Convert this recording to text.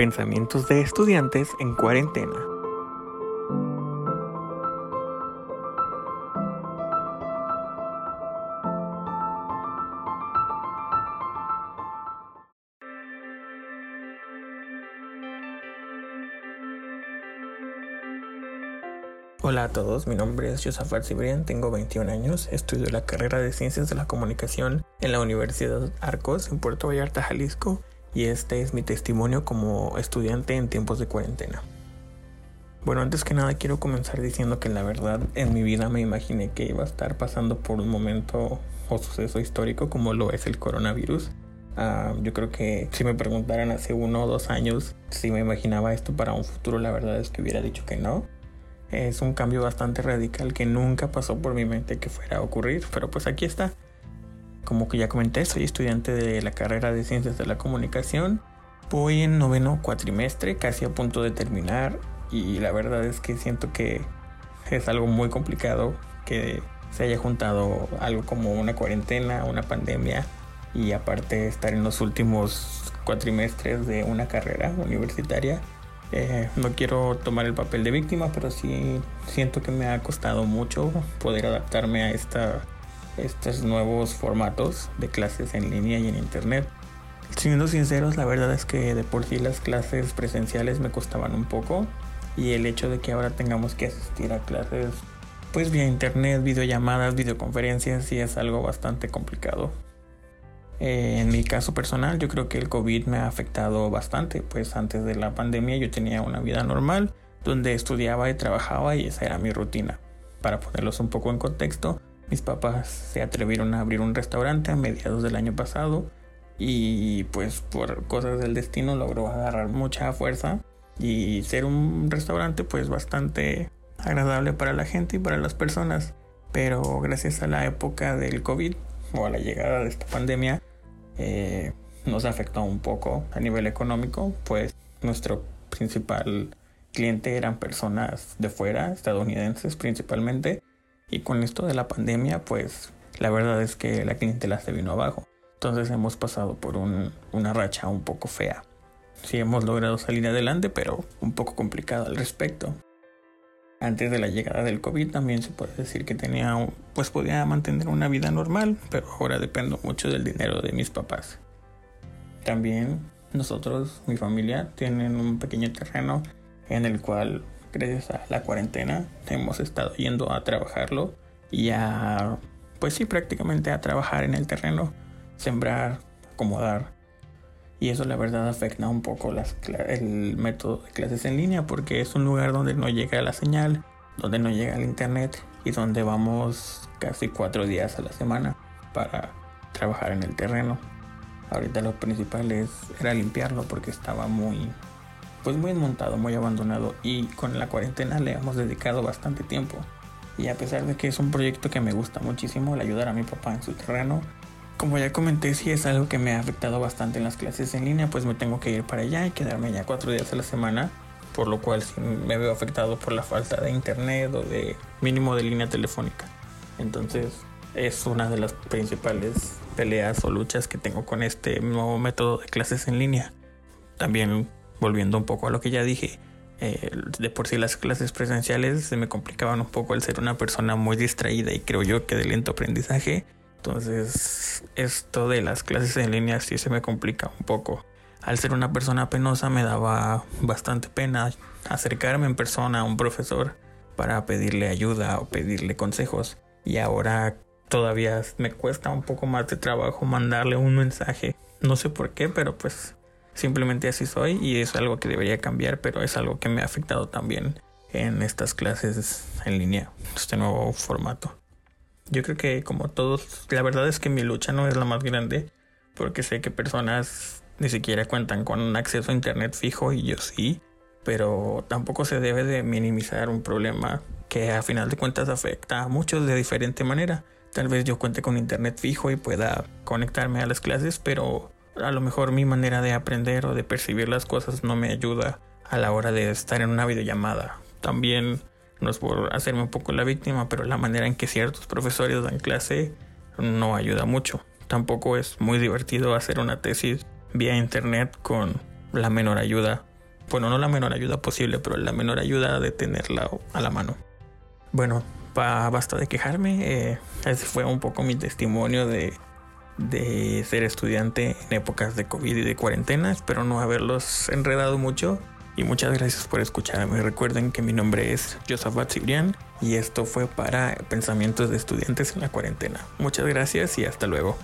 Pensamientos de estudiantes en cuarentena. Hola a todos, mi nombre es Josafat Cibrián, tengo 21 años, estudio la carrera de Ciencias de la Comunicación en la Universidad Arcos en Puerto Vallarta, Jalisco, y este es mi testimonio como estudiante en tiempos de cuarentena. Bueno, antes que nada quiero comenzar diciendo que la verdad en mi vida me imaginé que iba a estar pasando por un momento o suceso histórico como lo es el coronavirus. Uh, yo creo que si me preguntaran hace uno o dos años si me imaginaba esto para un futuro, la verdad es que hubiera dicho que no es un cambio bastante radical que nunca pasó por mi mente que fuera a ocurrir, pero pues aquí está. Como que ya comenté, soy estudiante de la carrera de Ciencias de la Comunicación. Voy en noveno cuatrimestre, casi a punto de terminar, y la verdad es que siento que es algo muy complicado que se haya juntado algo como una cuarentena, una pandemia, y aparte estar en los últimos cuatrimestres de una carrera universitaria eh, no quiero tomar el papel de víctima, pero sí siento que me ha costado mucho poder adaptarme a esta, estos nuevos formatos de clases en línea y en internet. Siendo sinceros, la verdad es que de por sí las clases presenciales me costaban un poco y el hecho de que ahora tengamos que asistir a clases pues vía internet, videollamadas, videoconferencias, sí es algo bastante complicado. Eh, en mi caso personal, yo creo que el COVID me ha afectado bastante, pues antes de la pandemia yo tenía una vida normal donde estudiaba y trabajaba y esa era mi rutina. Para ponerlos un poco en contexto, mis papás se atrevieron a abrir un restaurante a mediados del año pasado y pues por cosas del destino logró agarrar mucha fuerza y ser un restaurante pues bastante agradable para la gente y para las personas. Pero gracias a la época del COVID o a la llegada de esta pandemia, eh, nos afectó un poco a nivel económico, pues nuestro principal cliente eran personas de fuera, estadounidenses principalmente, y con esto de la pandemia, pues la verdad es que la clientela se vino abajo. Entonces hemos pasado por una racha un poco fea. Sí hemos logrado salir adelante, pero un poco complicado al respecto. Antes de la llegada del COVID también se puede decir que tenía, pues podía mantener una vida normal, pero ahora dependo mucho del dinero de mis papás. También nosotros, mi familia, tienen un pequeño terreno en el cual, gracias a la cuarentena, hemos estado yendo a trabajarlo y a, pues sí, prácticamente a trabajar en el terreno, sembrar, acomodar. Y eso la verdad afecta un poco las, el método de clases en línea porque es un lugar donde no llega la señal, donde no llega el internet y donde vamos casi cuatro días a la semana para trabajar en el terreno. Ahorita lo principal es, era limpiarlo porque estaba muy, pues muy montado, muy abandonado y con la cuarentena le hemos dedicado bastante tiempo. Y a pesar de que es un proyecto que me gusta muchísimo, el ayudar a mi papá en su terreno, como ya comenté, si es algo que me ha afectado bastante en las clases en línea, pues me tengo que ir para allá y quedarme ya cuatro días a la semana, por lo cual sí me veo afectado por la falta de internet o de mínimo de línea telefónica. Entonces es una de las principales peleas o luchas que tengo con este nuevo método de clases en línea. También volviendo un poco a lo que ya dije, eh, de por sí las clases presenciales se me complicaban un poco al ser una persona muy distraída y creo yo que de lento aprendizaje entonces, esto de las clases en línea sí se me complica un poco. Al ser una persona penosa me daba bastante pena acercarme en persona a un profesor para pedirle ayuda o pedirle consejos. Y ahora todavía me cuesta un poco más de trabajo mandarle un mensaje. No sé por qué, pero pues simplemente así soy y es algo que debería cambiar, pero es algo que me ha afectado también en estas clases en línea, este nuevo formato. Yo creo que como todos, la verdad es que mi lucha no es la más grande, porque sé que personas ni siquiera cuentan con un acceso a internet fijo y yo sí, pero tampoco se debe de minimizar un problema que a final de cuentas afecta a muchos de diferente manera. Tal vez yo cuente con internet fijo y pueda conectarme a las clases, pero a lo mejor mi manera de aprender o de percibir las cosas no me ayuda a la hora de estar en una videollamada. También no es por hacerme un poco la víctima, pero la manera en que ciertos profesores dan clase no ayuda mucho. Tampoco es muy divertido hacer una tesis vía internet con la menor ayuda bueno, no la menor ayuda posible, pero la menor ayuda de tenerla a la mano. Bueno, basta de quejarme. Eh, ese fue un poco mi testimonio de, de ser estudiante en épocas de COVID y de cuarentena. Espero no haberlos enredado mucho. Y muchas gracias por escucharme. Recuerden que mi nombre es Josafat Cibrián y esto fue para Pensamientos de Estudiantes en la Cuarentena. Muchas gracias y hasta luego.